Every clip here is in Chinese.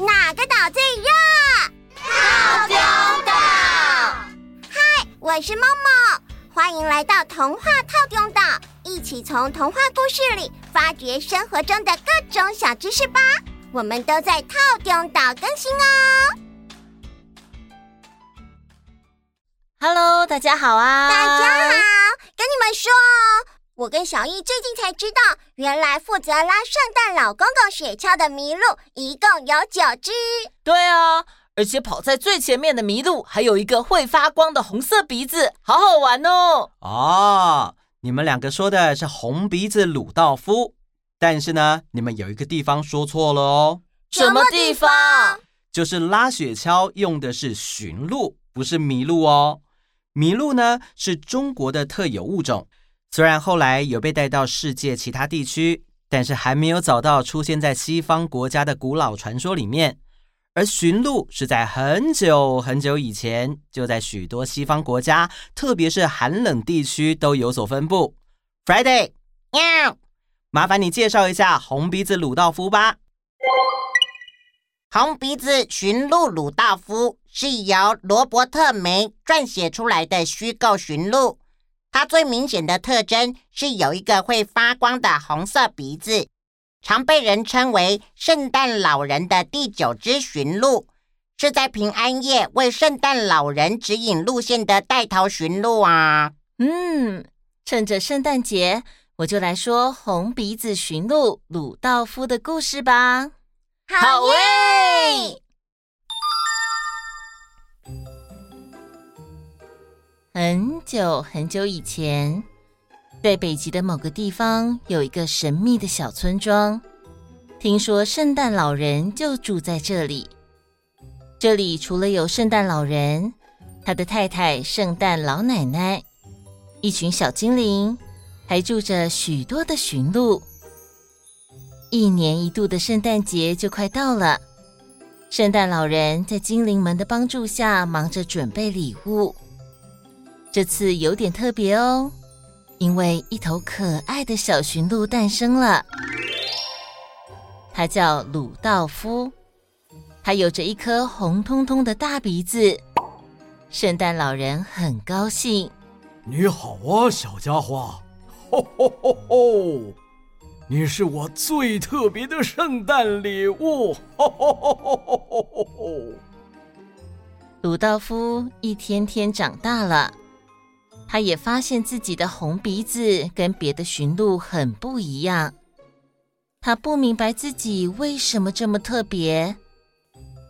哪个岛最热？套丁岛。嗨，我是梦梦，欢迎来到童话套丁岛，一起从童话故事里发掘生活中的各种小知识吧。我们都在套丁岛更新哦。Hello，大家好啊！大家好，跟你们说哦，我跟小易最近才知道，原来负责拉圣诞老公公雪橇的麋鹿一共有九只。对啊，而且跑在最前面的麋鹿还有一个会发光的红色鼻子，好好玩哦！哦，你们两个说的是红鼻子鲁道夫，但是呢，你们有一个地方说错了哦。什么地方？就是拉雪橇用的是驯鹿，不是麋鹿哦。麋鹿呢，是中国的特有物种，虽然后来有被带到世界其他地区，但是还没有找到出现在西方国家的古老传说里面。而驯鹿是在很久很久以前，就在许多西方国家，特别是寒冷地区都有所分布。Friday，喵，麻烦你介绍一下红鼻子鲁道夫吧。红鼻子驯鹿鲁道夫是由罗伯特梅撰写出来的虚构驯鹿。它最明显的特征是有一个会发光的红色鼻子，常被人称为圣诞老人的第九只驯鹿，是在平安夜为圣诞老人指引路线的带头驯鹿啊。嗯，趁着圣诞节，我就来说红鼻子驯鹿鲁道夫的故事吧。好耶！很久很久以前，在北极的某个地方，有一个神秘的小村庄。听说圣诞老人就住在这里。这里除了有圣诞老人，他的太太圣诞老奶奶，一群小精灵，还住着许多的驯鹿。一年一度的圣诞节就快到了，圣诞老人在精灵们的帮助下忙着准备礼物。这次有点特别哦，因为一头可爱的小驯鹿诞生了，它叫鲁道夫，它有着一颗红彤彤的大鼻子。圣诞老人很高兴，你好啊，小家伙，吼吼吼吼！你是我最特别的圣诞礼物！吼吼吼吼吼吼吼！鲁道夫一天天长大了，他也发现自己的红鼻子跟别的驯鹿很不一样。他不明白自己为什么这么特别。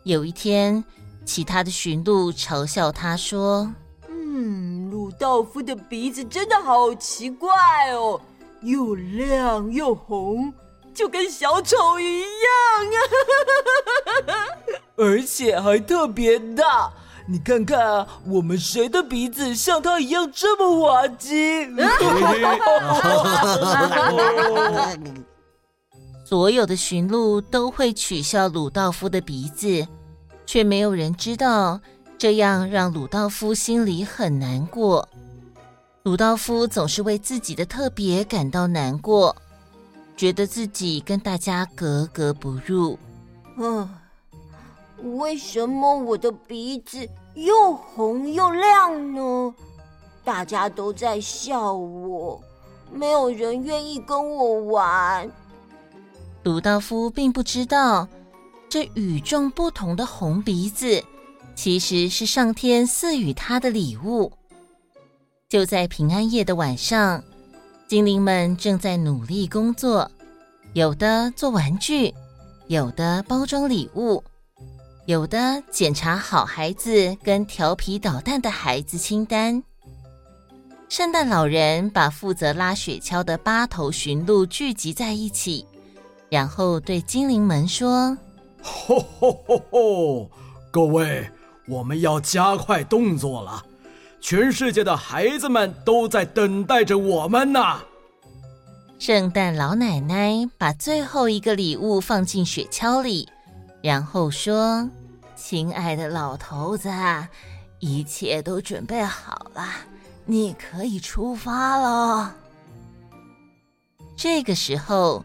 有一天，其他的驯鹿嘲笑他说：“嗯，鲁道夫的鼻子真的好奇怪哦。”又亮又红，就跟小丑一样啊！而且还特别大，你看看啊，我们谁的鼻子像他一样这么滑稽？所有的驯鹿都会取笑鲁道夫的鼻子，却没有人知道，这样让鲁道夫心里很难过。鲁道夫总是为自己的特别感到难过，觉得自己跟大家格格不入。啊，为什么我的鼻子又红又亮呢？大家都在笑我，没有人愿意跟我玩。鲁道夫并不知道，这与众不同的红鼻子，其实是上天赐予他的礼物。就在平安夜的晚上，精灵们正在努力工作，有的做玩具，有的包装礼物，有的检查好孩子跟调皮捣蛋的孩子清单。圣诞老人把负责拉雪橇的八头驯鹿聚集在一起，然后对精灵们说：“吼吼吼吼，各位，我们要加快动作了。”全世界的孩子们都在等待着我们呢。圣诞老奶奶把最后一个礼物放进雪橇里，然后说：“亲爱的老头子，一切都准备好了，你可以出发了。”这个时候，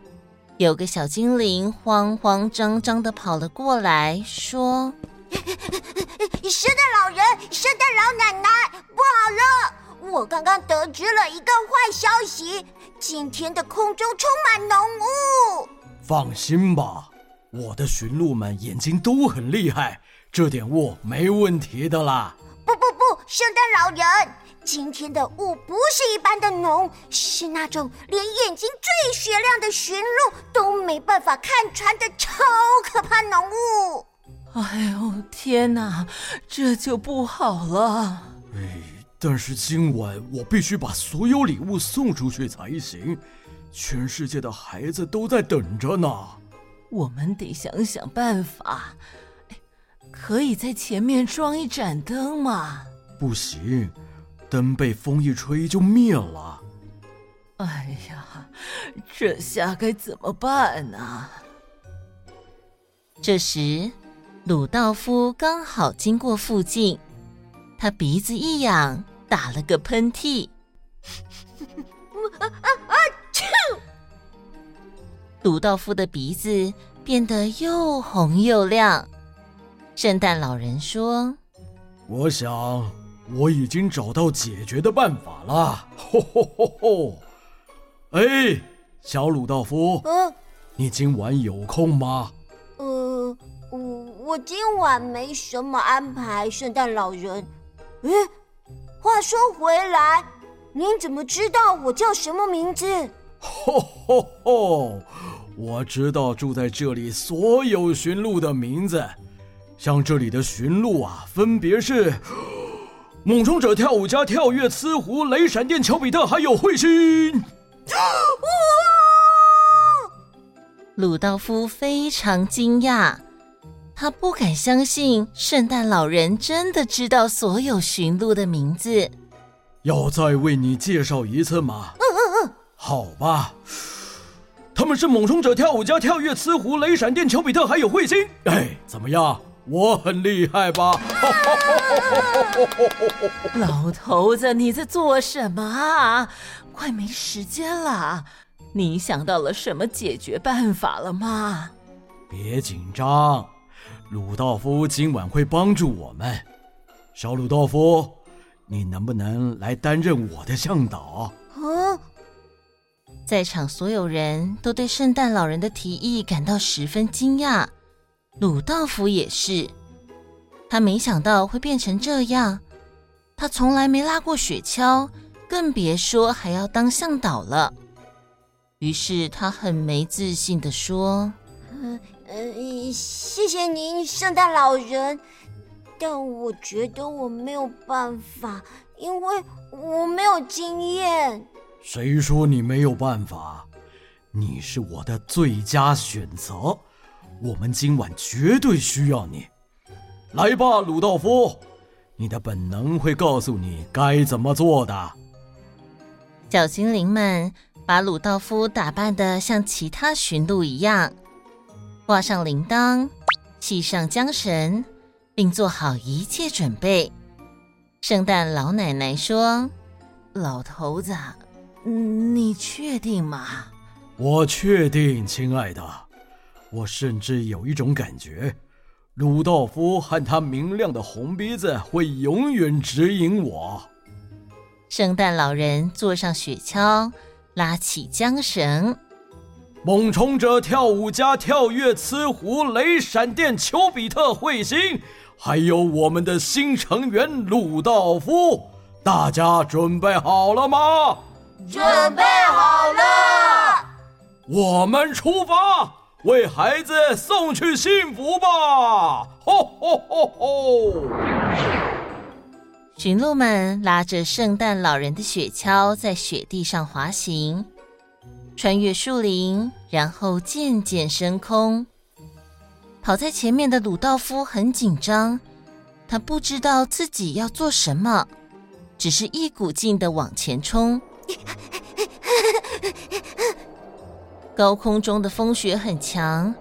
有个小精灵慌慌张张的跑了过来，说：“圣诞老人，圣诞老奶奶，不好了！我刚刚得知了一个坏消息，今天的空中充满浓雾。”放心吧，我的驯鹿们眼睛都很厉害，这点雾没问题的啦。不不不，圣诞老人。今天的雾不是一般的浓，是那种连眼睛最雪亮的驯鹿都没办法看穿的超可怕浓雾。哎呦天哪，这就不好了。哎，但是今晚我必须把所有礼物送出去才行，全世界的孩子都在等着呢。我们得想想办法，可以在前面装一盏灯吗？不行。灯被风一吹就灭了。哎呀，这下该怎么办呢？这时，鲁道夫刚好经过附近，他鼻子一痒，打了个喷嚏。啊 啊啊！鲁道夫的鼻子变得又红又亮。圣诞老人说：“我想。”我已经找到解决的办法了，吼吼吼吼！哎，小鲁道夫，嗯，你今晚有空吗？呃，我我今晚没什么安排，圣诞老人。哎，话说回来，您怎么知道我叫什么名字？吼吼吼！我知道住在这里所有驯鹿的名字，像这里的驯鹿啊，分别是。猛冲者、跳舞家、跳跃、呲狐、雷闪电、丘比特，还有彗星。哇！鲁道夫非常惊讶，他不敢相信圣诞老人真的知道所有驯鹿的名字。要再为你介绍一次吗？嗯嗯嗯。好吧，他们是猛冲者、跳舞家、跳跃、雌狐、雷闪电、丘比特，还有彗星。哎，怎么样？我很厉害吧？老头子，你在做什么啊？快没时间了！你想到了什么解决办法了吗？别紧张，鲁道夫今晚会帮助我们。小鲁道夫，你能不能来担任我的向导？在场所有人都对圣诞老人的提议感到十分惊讶。鲁道夫也是，他没想到会变成这样。他从来没拉过雪橇，更别说还要当向导了。于是他很没自信的说：“嗯呃，谢谢您，圣诞老人，但我觉得我没有办法，因为我没有经验。”谁说你没有办法？你是我的最佳选择。我们今晚绝对需要你，来吧，鲁道夫，你的本能会告诉你该怎么做的。小精灵们把鲁道夫打扮的像其他驯鹿一样，挂上铃铛，系上缰绳，并做好一切准备。圣诞老奶奶说：“老头子，你确定吗？”“我确定，亲爱的。”我甚至有一种感觉，鲁道夫和他明亮的红鼻子会永远指引我。圣诞老人坐上雪橇，拉起缰绳。猛冲者、跳舞家、跳跃、雌狐、雷闪电、丘比特、彗星，还有我们的新成员鲁道夫，大家准备好了吗？准备好了。我们出发。为孩子送去幸福吧！吼吼吼吼！驯鹿们拉着圣诞老人的雪橇在雪地上滑行，穿越树林，然后渐渐升空。跑在前面的鲁道夫很紧张，他不知道自己要做什么，只是一股劲的往前冲。高空中的风雪很强，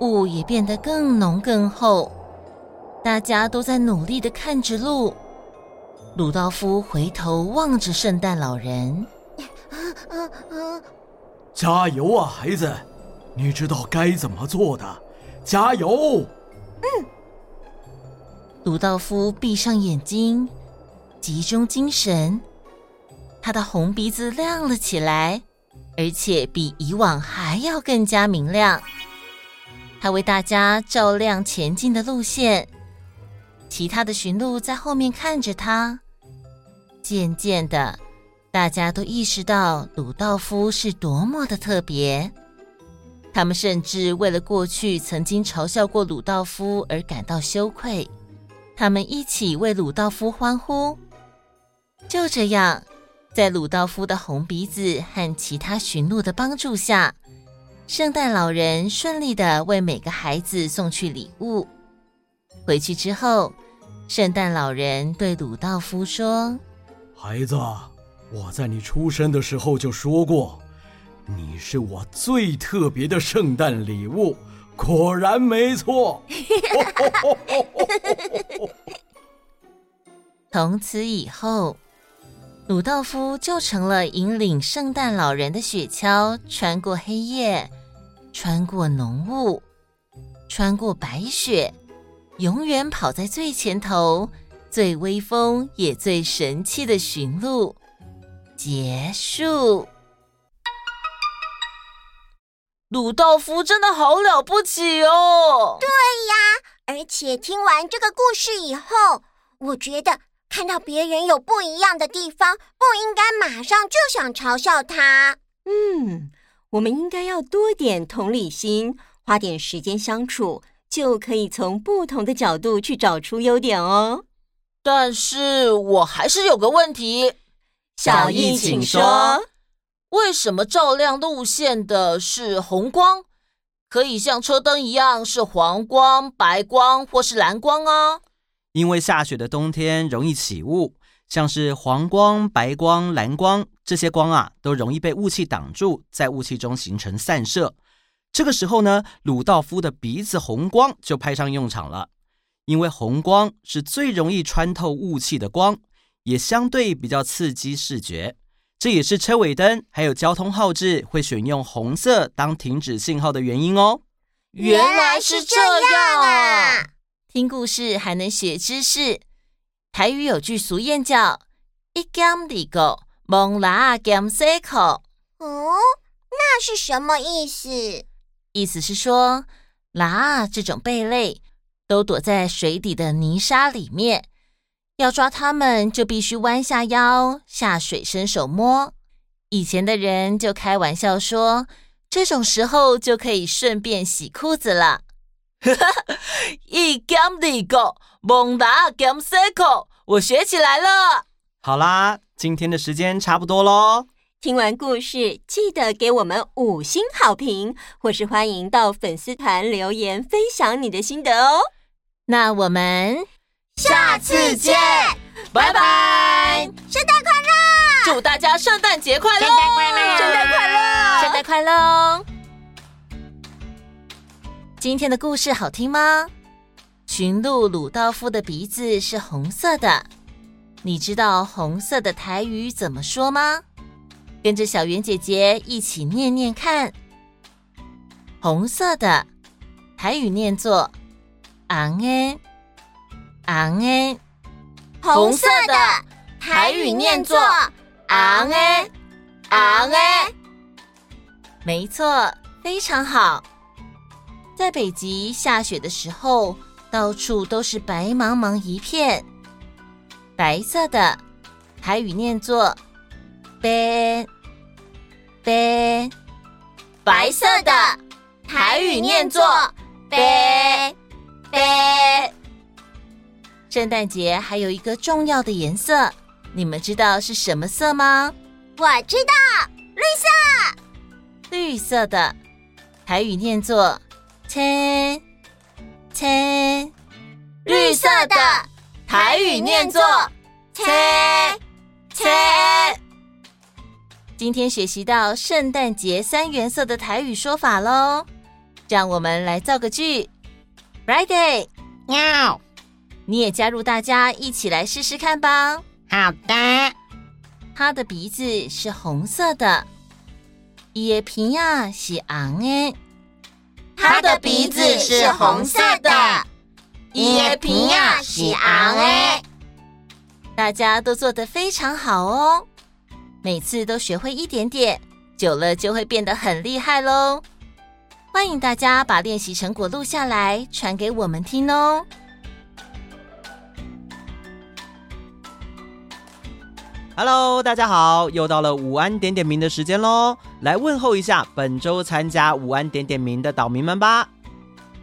雾也变得更浓更厚。大家都在努力的看着路。鲁道夫回头望着圣诞老人：“ 加油啊，孩子！你知道该怎么做的，加油！嗯。鲁道夫闭上眼睛，集中精神，他的红鼻子亮了起来，而且比以往还要更加明亮。他为大家照亮前进的路线，其他的驯鹿在后面看着他。渐渐的，大家都意识到鲁道夫是多么的特别。他们甚至为了过去曾经嘲笑过鲁道夫而感到羞愧。他们一起为鲁道夫欢呼。就这样，在鲁道夫的红鼻子和其他驯鹿的帮助下，圣诞老人顺利的为每个孩子送去礼物。回去之后，圣诞老人对鲁道夫说：“孩子，我在你出生的时候就说过，你是我最特别的圣诞礼物。”果然没错。从此以后，鲁道夫就成了引领圣诞老人的雪橇，穿过黑夜，穿过浓雾，穿过白雪，永远跑在最前头，最威风也最神气的驯鹿。结束。鲁道夫真的好了不起哦！对呀，而且听完这个故事以后，我觉得看到别人有不一样的地方，不应该马上就想嘲笑他。嗯，我们应该要多点同理心，花点时间相处，就可以从不同的角度去找出优点哦。但是我还是有个问题，小易请说。为什么照亮路线的是红光，可以像车灯一样是黄光、白光或是蓝光啊？因为下雪的冬天容易起雾，像是黄光、白光、蓝光这些光啊，都容易被雾气挡住，在雾气中形成散射。这个时候呢，鲁道夫的鼻子红光就派上用场了，因为红光是最容易穿透雾气的光，也相对比较刺激视觉。这也是车尾灯还有交通号志会选用红色当停止信号的原因哦。原来是这样啊！听故事还能学知识。台语有句俗谚叫“一减二个，蒙拉减三口”。哦，那是什么意思？意思是说，拉这种贝类都躲在水底的泥沙里面。要抓它们，就必须弯下腰下水伸手摸。以前的人就开玩笑说，这种时候就可以顺便洗裤子了。一减二个，蒙达减三个，我学起来了。好啦，今天的时间差不多喽。听完故事，记得给我们五星好评，或是欢迎到粉丝团留言分享你的心得哦。那我们。下次见，拜拜！圣诞快乐！祝大家圣诞节快乐！圣诞快乐！圣诞快乐！圣诞快乐！今天的故事好听吗？驯鹿鲁道夫的鼻子是红色的，你知道红色的台语怎么说吗？跟着小圆姐姐一起念念看。红色的台语念作“昂诶”。昂诶，红色的台语念作昂诶，昂诶，没错，非常好。在北极下雪的时候，到处都是白茫茫一片。白色的台语念作白白，白色的台语念作白白。圣诞节还有一个重要的颜色，你们知道是什么色吗？我知道，绿色。绿色的台语念作“青青”，绿色的台语念作“青青”。今天学习到圣诞节三原色的台语说法喽，让我们来造个句：Friday，喵。你也加入大家一起来试试看吧。好的。他的鼻子是红色的，叶片啊是红的，他的鼻子是红色的。叶平呀，喜昂哎！大家都做得非常好哦，每次都学会一点点，久了就会变得很厉害喽。欢迎大家把练习成果录下来，传给我们听哦。Hello，大家好，又到了午安点点名的时间喽！来问候一下本周参加午安点点名的岛民们吧。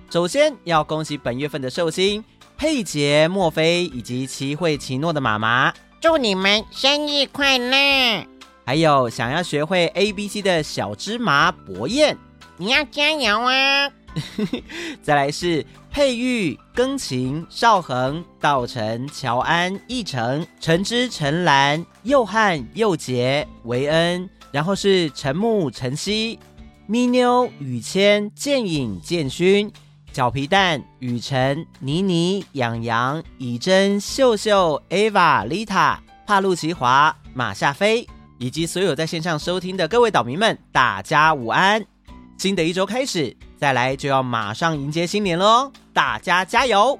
首先要恭喜本月份的寿星佩杰、莫菲以及齐慧、奇诺的妈妈，祝你们生日快乐！还有想要学会 A B C 的小芝麻博彦，你要加油啊！再来是佩玉、庚晴、少恒、道成、乔安、奕成、陈之、陈兰、佑汉、佑杰、维恩，然后是陈木、陈曦、咪妞、雨谦、剑影、剑勋。小皮蛋、雨辰、妮妮、洋洋、以真、秀秀、Ava、Lita、帕路奇华、马夏飞，以及所有在线上收听的各位岛民们，大家午安！新的一周开始，再来就要马上迎接新年喽，大家加油！